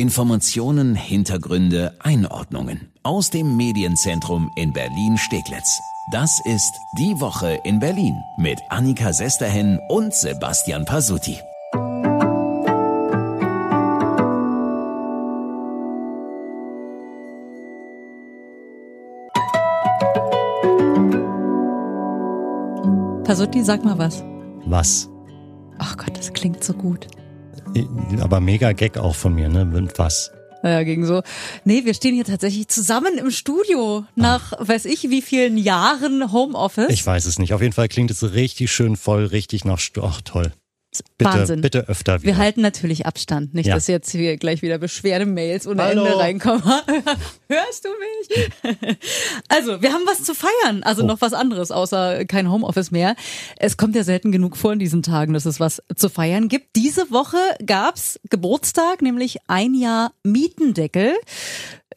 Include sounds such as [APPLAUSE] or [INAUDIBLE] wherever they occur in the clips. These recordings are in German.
Informationen, Hintergründe, Einordnungen aus dem Medienzentrum in Berlin-Steglitz. Das ist Die Woche in Berlin mit Annika Sesterhen und Sebastian Pasuti. Pasuti, sag mal was. Was? Ach Gott, das klingt so gut. Aber mega Gag auch von mir, ne? Was? Naja, gegen so. Nee, wir stehen hier tatsächlich zusammen im Studio nach, ah. weiß ich, wie vielen Jahren Homeoffice. Ich weiß es nicht. Auf jeden Fall klingt es richtig schön voll, richtig nach, ach toll. Bitte, Wahnsinn. bitte öfter wieder. Wir halten natürlich Abstand. Nicht, ja. dass jetzt hier gleich wieder Beschwerdemails ohne Hallo. Ende reinkommen. [LAUGHS] Hörst du mich? [LAUGHS] also, wir haben was zu feiern. Also oh. noch was anderes, außer kein Homeoffice mehr. Es kommt ja selten genug vor in diesen Tagen, dass es was zu feiern gibt. Diese Woche gab's Geburtstag, nämlich ein Jahr Mietendeckel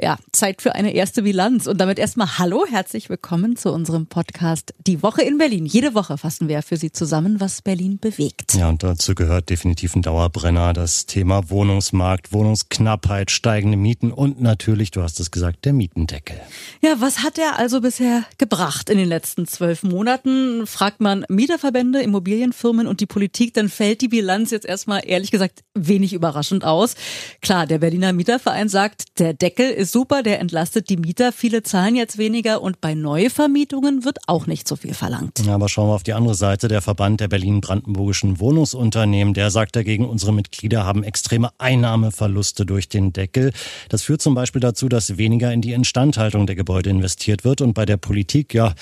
ja, Zeit für eine erste Bilanz. Und damit erstmal Hallo, herzlich willkommen zu unserem Podcast Die Woche in Berlin. Jede Woche fassen wir für Sie zusammen, was Berlin bewegt. Ja, und dazu gehört definitiv ein Dauerbrenner, das Thema Wohnungsmarkt, Wohnungsknappheit, steigende Mieten und natürlich, du hast es gesagt, der Mietendeckel. Ja, was hat er also bisher gebracht in den letzten zwölf Monaten? Fragt man Mieterverbände, Immobilienfirmen und die Politik, dann fällt die Bilanz jetzt erstmal ehrlich gesagt wenig überraschend aus. Klar, der Berliner Mieterverein sagt, der Deckel ist super, der entlastet die Mieter. Viele zahlen jetzt weniger und bei Neuvermietungen wird auch nicht so viel verlangt. Ja, aber schauen wir auf die andere Seite. Der Verband der Berlin-Brandenburgischen Wohnungsunternehmen, der sagt dagegen, unsere Mitglieder haben extreme Einnahmeverluste durch den Deckel. Das führt zum Beispiel dazu, dass weniger in die Instandhaltung der Gebäude investiert wird und bei der Politik, ja,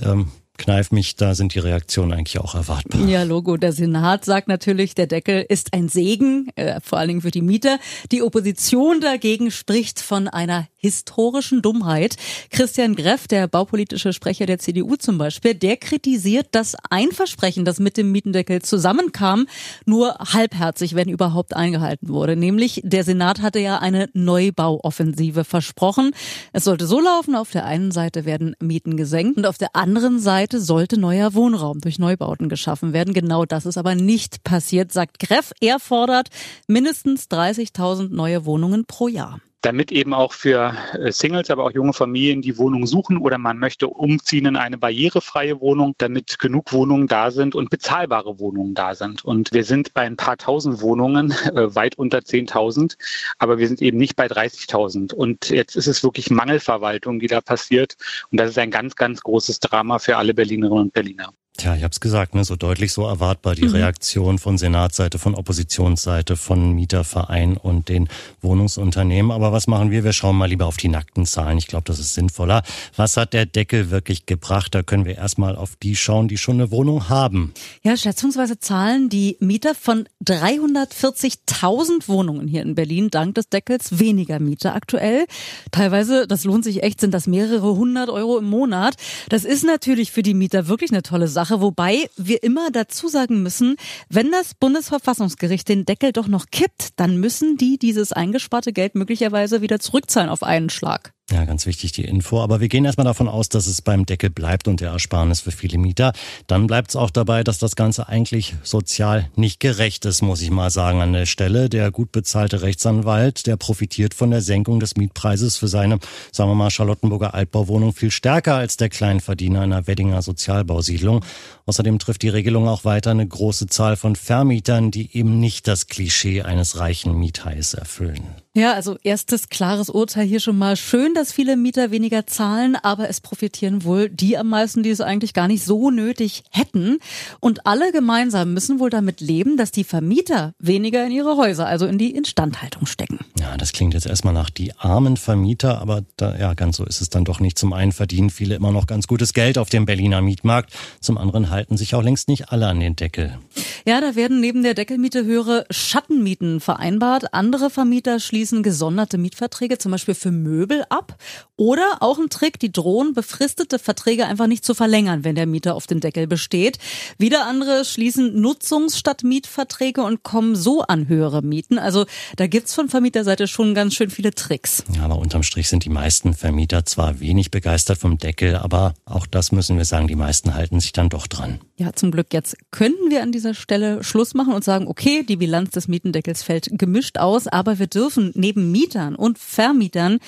ähm, Kneif mich, da sind die Reaktionen eigentlich auch erwartbar. Ja, Logo. Der Senat sagt natürlich, der Deckel ist ein Segen, äh, vor allen Dingen für die Mieter. Die Opposition dagegen spricht von einer historischen Dummheit. Christian Greff, der baupolitische Sprecher der CDU zum Beispiel, der kritisiert, dass ein Versprechen, das mit dem Mietendeckel zusammenkam, nur halbherzig, wenn überhaupt, eingehalten wurde. Nämlich, der Senat hatte ja eine Neubauoffensive versprochen. Es sollte so laufen, auf der einen Seite werden Mieten gesenkt und auf der anderen Seite sollte neuer Wohnraum durch Neubauten geschaffen werden. Genau das ist aber nicht passiert, sagt Greff. Er fordert mindestens 30.000 neue Wohnungen pro Jahr damit eben auch für äh, Singles, aber auch junge Familien die Wohnung suchen oder man möchte umziehen in eine barrierefreie Wohnung, damit genug Wohnungen da sind und bezahlbare Wohnungen da sind. Und wir sind bei ein paar tausend Wohnungen, [LAUGHS] äh, weit unter 10.000, aber wir sind eben nicht bei 30.000. Und jetzt ist es wirklich Mangelverwaltung, die da passiert. Und das ist ein ganz, ganz großes Drama für alle Berlinerinnen und Berliner. Tja, ich habe es gesagt, ne, so deutlich, so erwartbar die mhm. Reaktion von Senatsseite, von Oppositionsseite, von Mieterverein und den Wohnungsunternehmen. Aber was machen wir? Wir schauen mal lieber auf die nackten Zahlen. Ich glaube, das ist sinnvoller. Was hat der Deckel wirklich gebracht? Da können wir erstmal auf die schauen, die schon eine Wohnung haben. Ja, schätzungsweise zahlen die Mieter von 340.000 Wohnungen hier in Berlin dank des Deckels weniger Miete aktuell. Teilweise, das lohnt sich echt, sind das mehrere hundert Euro im Monat. Das ist natürlich für die Mieter wirklich eine tolle Sache. Sache, wobei wir immer dazu sagen müssen, wenn das Bundesverfassungsgericht den Deckel doch noch kippt, dann müssen die dieses eingesparte Geld möglicherweise wieder zurückzahlen auf einen Schlag. Ja, ganz wichtig die Info. Aber wir gehen erstmal davon aus, dass es beim Deckel bleibt und der Ersparnis für viele Mieter. Dann bleibt es auch dabei, dass das Ganze eigentlich sozial nicht gerecht ist, muss ich mal sagen an der Stelle. Der gut bezahlte Rechtsanwalt, der profitiert von der Senkung des Mietpreises für seine, sagen wir mal, Charlottenburger Altbauwohnung viel stärker als der Kleinverdiener einer Weddinger Sozialbausiedlung. Außerdem trifft die Regelung auch weiter eine große Zahl von Vermietern, die eben nicht das Klischee eines reichen Miethais erfüllen. Ja, also erstes klares Urteil hier schon mal. Schön, dass viele Mieter weniger zahlen, aber es profitieren wohl die am meisten, die es eigentlich gar nicht so nötig hätten. Und alle gemeinsam müssen wohl damit leben, dass die Vermieter weniger in ihre Häuser, also in die Instandhaltung stecken. Ja, das klingt jetzt erstmal nach die armen Vermieter, aber da, ja, ganz so ist es dann doch nicht. Zum einen verdienen viele immer noch ganz gutes Geld auf dem Berliner Mietmarkt, zum anderen halten sich auch längst nicht alle an den Deckel. Ja, da werden neben der Deckelmiete höhere Schattenmieten vereinbart. Andere Vermieter schließen gesonderte Mietverträge, zum Beispiel für Möbel ab. Ab. Oder auch ein Trick, die drohen, befristete Verträge einfach nicht zu verlängern, wenn der Mieter auf den Deckel besteht. Wieder andere schließen Nutzungs- statt Mietverträge und kommen so an höhere Mieten. Also da gibt's von Vermieterseite schon ganz schön viele Tricks. Ja, aber unterm Strich sind die meisten Vermieter zwar wenig begeistert vom Deckel, aber auch das müssen wir sagen, die meisten halten sich dann doch dran. Ja, zum Glück. Jetzt könnten wir an dieser Stelle Schluss machen und sagen, okay, die Bilanz des Mietendeckels fällt gemischt aus, aber wir dürfen neben Mietern und Vermietern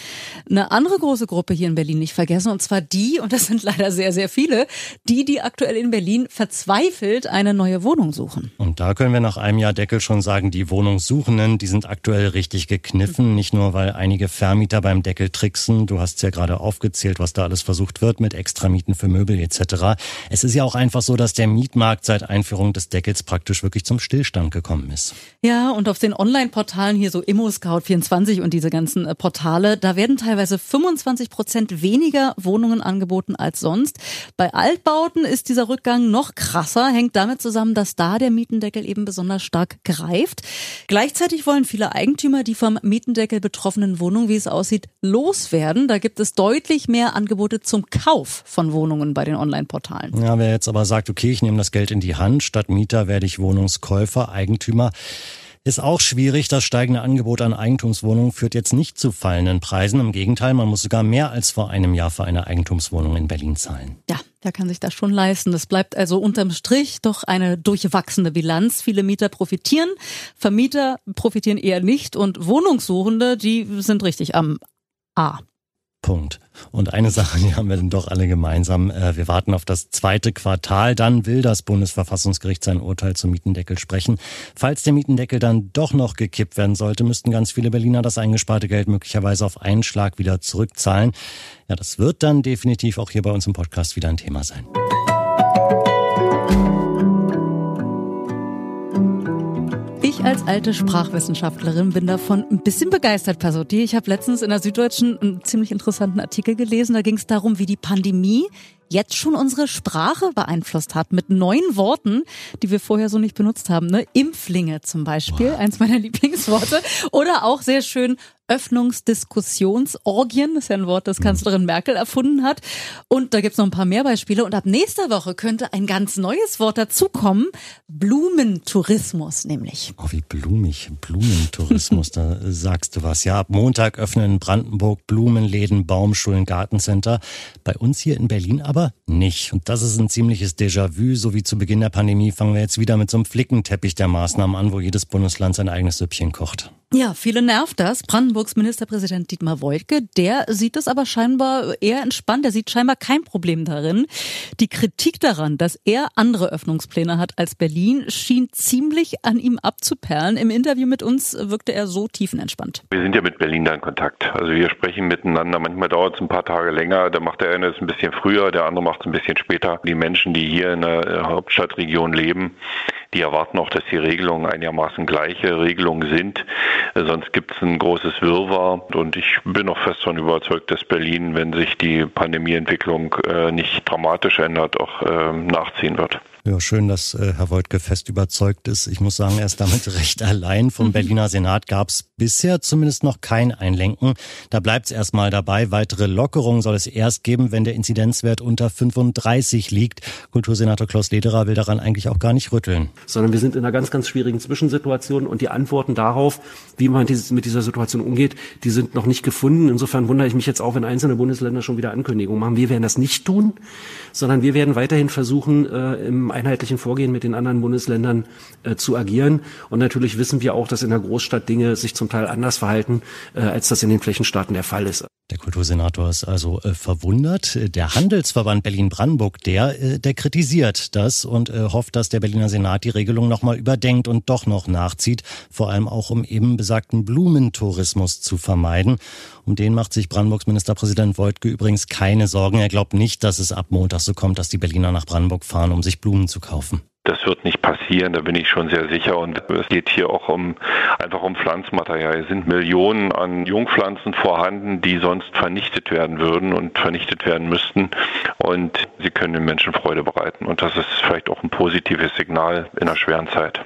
eine andere große Gruppe hier in Berlin nicht vergessen, und zwar die, und das sind leider sehr, sehr viele, die, die aktuell in Berlin verzweifelt eine neue Wohnung suchen. Und da können wir nach einem Jahr Deckel schon sagen, die Wohnungssuchenden, die sind aktuell richtig gekniffen, nicht nur, weil einige Vermieter beim Deckel tricksen, du hast ja gerade aufgezählt, was da alles versucht wird mit Extramieten für Möbel etc. Es ist ja auch einfach so, dass der Mietmarkt seit Einführung des Deckels praktisch wirklich zum Stillstand gekommen ist. Ja, und auf den Online-Portalen hier so ImmoScout24 und diese ganzen äh, Portale, da werden teilweise 25 Prozent weniger Wohnungen angeboten als sonst. Bei Altbauten ist dieser Rückgang noch krasser, hängt damit zusammen, dass da der Mietendeckel eben besonders stark greift. Gleichzeitig wollen viele Eigentümer die vom Mietendeckel betroffenen Wohnungen, wie es aussieht, loswerden. Da gibt es deutlich mehr Angebote zum Kauf von Wohnungen bei den Online-Portalen. Ja, wer jetzt aber sagt, okay, ich nehme das Geld in die Hand. Statt Mieter werde ich Wohnungskäufer, Eigentümer. Ist auch schwierig. Das steigende Angebot an Eigentumswohnungen führt jetzt nicht zu fallenden Preisen. Im Gegenteil, man muss sogar mehr als vor einem Jahr für eine Eigentumswohnung in Berlin zahlen. Ja, der kann sich das schon leisten. Das bleibt also unterm Strich doch eine durchwachsene Bilanz. Viele Mieter profitieren, Vermieter profitieren eher nicht und Wohnungssuchende, die sind richtig am A. Punkt. Und eine Sache, [LAUGHS] die haben wir dann doch alle gemeinsam. Äh, wir warten auf das zweite Quartal. Dann will das Bundesverfassungsgericht sein Urteil zum Mietendeckel sprechen. Falls der Mietendeckel dann doch noch gekippt werden sollte, müssten ganz viele Berliner das eingesparte Geld möglicherweise auf einen Schlag wieder zurückzahlen. Ja, das wird dann definitiv auch hier bei uns im Podcast wieder ein Thema sein. Alte Sprachwissenschaftlerin bin davon ein bisschen begeistert, Pasotti. Ich habe letztens in der Süddeutschen einen ziemlich interessanten Artikel gelesen. Da ging es darum, wie die Pandemie jetzt schon unsere Sprache beeinflusst hat mit neuen Worten, die wir vorher so nicht benutzt haben. Ne? Impflinge zum Beispiel, wow. eins meiner Lieblingsworte. Oder auch sehr schön Öffnungsdiskussionsorgien, das ist ja ein Wort, das Kanzlerin Merkel erfunden hat. Und da gibt's noch ein paar mehr Beispiele. Und ab nächster Woche könnte ein ganz neues Wort dazukommen. Blumentourismus nämlich. Oh, wie blumig. Blumentourismus, da sagst du was. Ja, ab Montag öffnen in Brandenburg Blumenläden, Baumschulen, Gartencenter. Bei uns hier in Berlin aber aber nicht. Und das ist ein ziemliches Déjà-vu. So wie zu Beginn der Pandemie fangen wir jetzt wieder mit so einem Flickenteppich der Maßnahmen an, wo jedes Bundesland sein eigenes Süppchen kocht. Ja, viele nervt das. Brandenburgs Ministerpräsident Dietmar Woidke, der sieht es aber scheinbar eher entspannt. Er sieht scheinbar kein Problem darin. Die Kritik daran, dass er andere Öffnungspläne hat als Berlin, schien ziemlich an ihm abzuperlen. Im Interview mit uns wirkte er so tiefenentspannt. Wir sind ja mit Berlin da in Kontakt. Also wir sprechen miteinander. Manchmal dauert es ein paar Tage länger. Da macht der eine es ein bisschen früher, der andere macht es ein bisschen später. Die Menschen, die hier in der Hauptstadtregion leben, die erwarten auch, dass die Regelungen einigermaßen gleiche Regelungen sind. Äh, sonst gibt es ein großes Wirrwarr. Und ich bin auch fest davon überzeugt, dass Berlin, wenn sich die Pandemieentwicklung äh, nicht dramatisch ändert, auch ähm, nachziehen wird. Ja, schön, dass äh, Herr Wojtke fest überzeugt ist. Ich muss sagen, er ist damit [LAUGHS] recht allein. Vom mhm. Berliner Senat gab es bisher zumindest noch kein Einlenken. Da bleibt es erstmal dabei. Weitere Lockerungen soll es erst geben, wenn der Inzidenzwert unter 35 liegt. Kultursenator Klaus Lederer will daran eigentlich auch gar nicht rütteln. Sondern wir sind in einer ganz, ganz schwierigen Zwischensituation und die Antworten darauf, wie man dieses, mit dieser Situation umgeht, die sind noch nicht gefunden. Insofern wundere ich mich jetzt auch, wenn einzelne Bundesländer schon wieder Ankündigungen machen. Wir werden das nicht tun, sondern wir werden weiterhin versuchen, äh, im einheitlichen Vorgehen mit den anderen Bundesländern äh, zu agieren. Und natürlich wissen wir auch, dass in der Großstadt Dinge sich zum Teil anders verhalten, äh, als das in den Flächenstaaten der Fall ist. Der Kultursenator ist also äh, verwundert. Der Handelsverband Berlin-Brandenburg, der, äh, der kritisiert das und äh, hofft, dass der Berliner Senat die Regelung nochmal überdenkt und doch noch nachzieht, vor allem auch um eben besagten Blumentourismus zu vermeiden. Um den macht sich Brandenburgs Ministerpräsident Wojtke übrigens keine Sorgen. Er glaubt nicht, dass es ab Montag so kommt, dass die Berliner nach Brandenburg fahren, um sich Blumen zu kaufen. Das wird nicht passieren, da bin ich schon sehr sicher. Und es geht hier auch um einfach um Pflanzmaterial. Es sind Millionen an Jungpflanzen vorhanden, die sonst vernichtet werden würden und vernichtet werden müssten. Und sie können den Menschen Freude bereiten. Und das ist vielleicht auch ein positives Signal in einer schweren Zeit.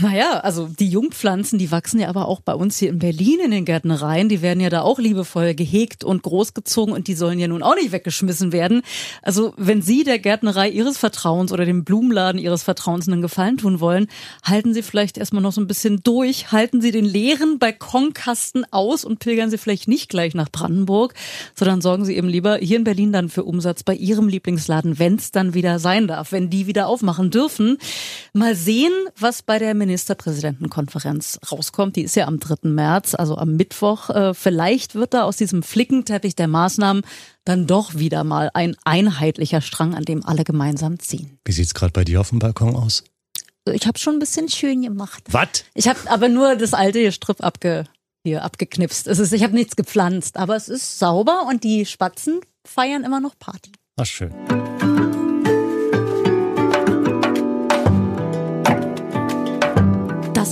Naja, also die Jungpflanzen, die wachsen ja aber auch bei uns hier in Berlin in den Gärtnereien. Die werden ja da auch liebevoll gehegt und großgezogen und die sollen ja nun auch nicht weggeschmissen werden. Also wenn Sie der Gärtnerei Ihres Vertrauens oder dem Blumenladen Ihres Vertrauens einen Gefallen tun wollen, halten Sie vielleicht erstmal noch so ein bisschen durch, halten Sie den leeren Balkonkasten aus und pilgern Sie vielleicht nicht gleich nach Brandenburg, sondern sorgen Sie eben lieber hier in Berlin dann für Umsatz bei Ihrem Lieblingsladen, wenn es dann wieder sein darf, wenn die wieder aufmachen dürfen. Mal sehen, was bei der Ministerpräsidentenkonferenz rauskommt. Die ist ja am 3. März, also am Mittwoch. Äh, vielleicht wird da aus diesem Flickenteppich der Maßnahmen dann doch wieder mal ein einheitlicher Strang, an dem alle gemeinsam ziehen. Wie sieht's gerade bei dir auf dem Balkon aus? Ich habe schon ein bisschen schön gemacht. Was? Ich habe aber nur das alte Gestrüpp abge, hier abgeknipst. Es ist, ich habe nichts gepflanzt, aber es ist sauber und die Spatzen feiern immer noch Party. Ach schön.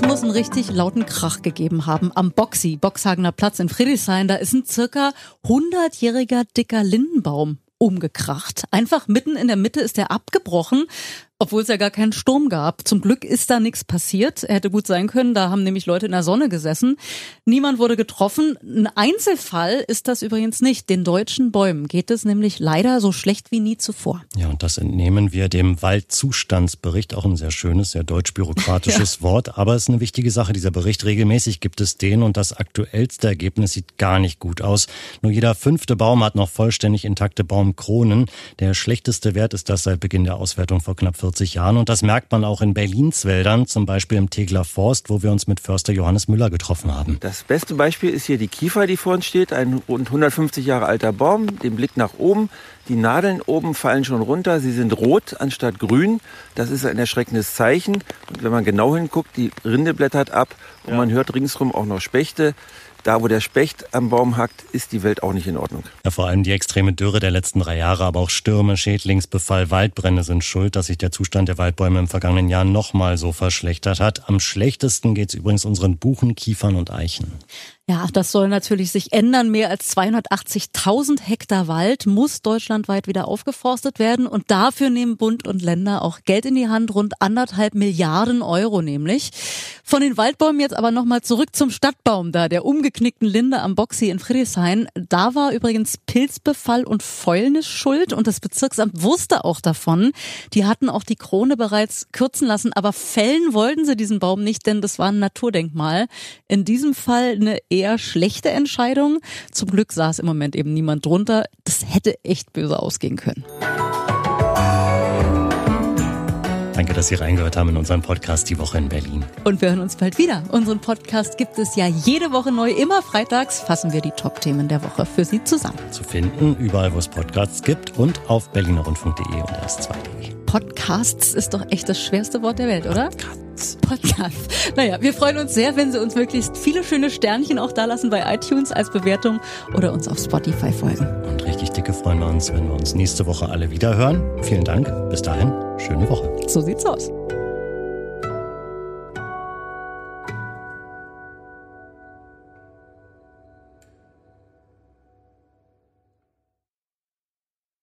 Das muss einen richtig lauten Krach gegeben haben am Boxy, Boxhagener Platz in Friedrichshain. Da ist ein circa 100-jähriger dicker Lindenbaum umgekracht. Einfach mitten in der Mitte ist er abgebrochen. Obwohl es ja gar keinen Sturm gab. Zum Glück ist da nichts passiert. Er hätte gut sein können. Da haben nämlich Leute in der Sonne gesessen. Niemand wurde getroffen. Ein Einzelfall ist das übrigens nicht. Den deutschen Bäumen geht es nämlich leider so schlecht wie nie zuvor. Ja, und das entnehmen wir dem Waldzustandsbericht. Auch ein sehr schönes, sehr deutsch-bürokratisches [LAUGHS] ja. Wort. Aber es ist eine wichtige Sache, dieser Bericht. Regelmäßig gibt es den und das aktuellste Ergebnis sieht gar nicht gut aus. Nur jeder fünfte Baum hat noch vollständig intakte Baumkronen. Der schlechteste Wert ist das seit Beginn der Auswertung vor knapp 40 40 Jahren. Und das merkt man auch in Berlins Wäldern, zum Beispiel im Tegler Forst, wo wir uns mit Förster Johannes Müller getroffen haben. Das beste Beispiel ist hier die Kiefer, die vor uns steht. Ein rund 150 Jahre alter Baum, den Blick nach oben. Die Nadeln oben fallen schon runter. Sie sind rot anstatt grün. Das ist ein erschreckendes Zeichen. Und wenn man genau hinguckt, die Rinde blättert ab und ja. man hört ringsrum auch noch Spechte da, wo der Specht am Baum hackt, ist die Welt auch nicht in Ordnung. Ja, vor allem die extreme Dürre der letzten drei Jahre, aber auch Stürme, Schädlingsbefall, Waldbrände sind schuld, dass sich der Zustand der Waldbäume im vergangenen Jahr nochmal so verschlechtert hat. Am schlechtesten geht es übrigens unseren Buchen, Kiefern und Eichen. Ja, das soll natürlich sich ändern. Mehr als 280.000 Hektar Wald muss deutschlandweit wieder aufgeforstet werden. Und dafür nehmen Bund und Länder auch Geld in die Hand, rund anderthalb Milliarden Euro nämlich. Von den Waldbäumen jetzt aber nochmal zurück zum Stadtbaum da, der umgeknickten Linde am Boxy in Friedrichshain. Da war übrigens Pilzbefall und Fäulnis schuld und das Bezirksamt wusste auch davon. Die hatten auch die Krone bereits kürzen lassen, aber fällen wollten sie diesen Baum nicht, denn das war ein Naturdenkmal. In diesem Fall eine eher schlechte Entscheidung. Zum Glück saß im Moment eben niemand drunter. Das hätte echt böse ausgehen können. Danke, dass Sie reingehört haben in unseren Podcast Die Woche in Berlin. Und wir hören uns bald wieder. Unseren Podcast gibt es ja jede Woche neu. Immer freitags fassen wir die Top-Themen der Woche für Sie zusammen. Zu finden überall, wo es Podcasts gibt und auf berlinerrundfunk.de und rs2.de. Podcasts ist doch echt das schwerste Wort der Welt, oder? Podcasts. Podcast. Naja, wir freuen uns sehr, wenn Sie uns möglichst viele schöne Sternchen auch da lassen bei iTunes als Bewertung oder uns auf Spotify folgen. Und richtig dicke freuen wir uns, wenn wir uns nächste Woche alle wieder hören. Vielen Dank. Bis dahin, schöne Woche. So sieht's aus.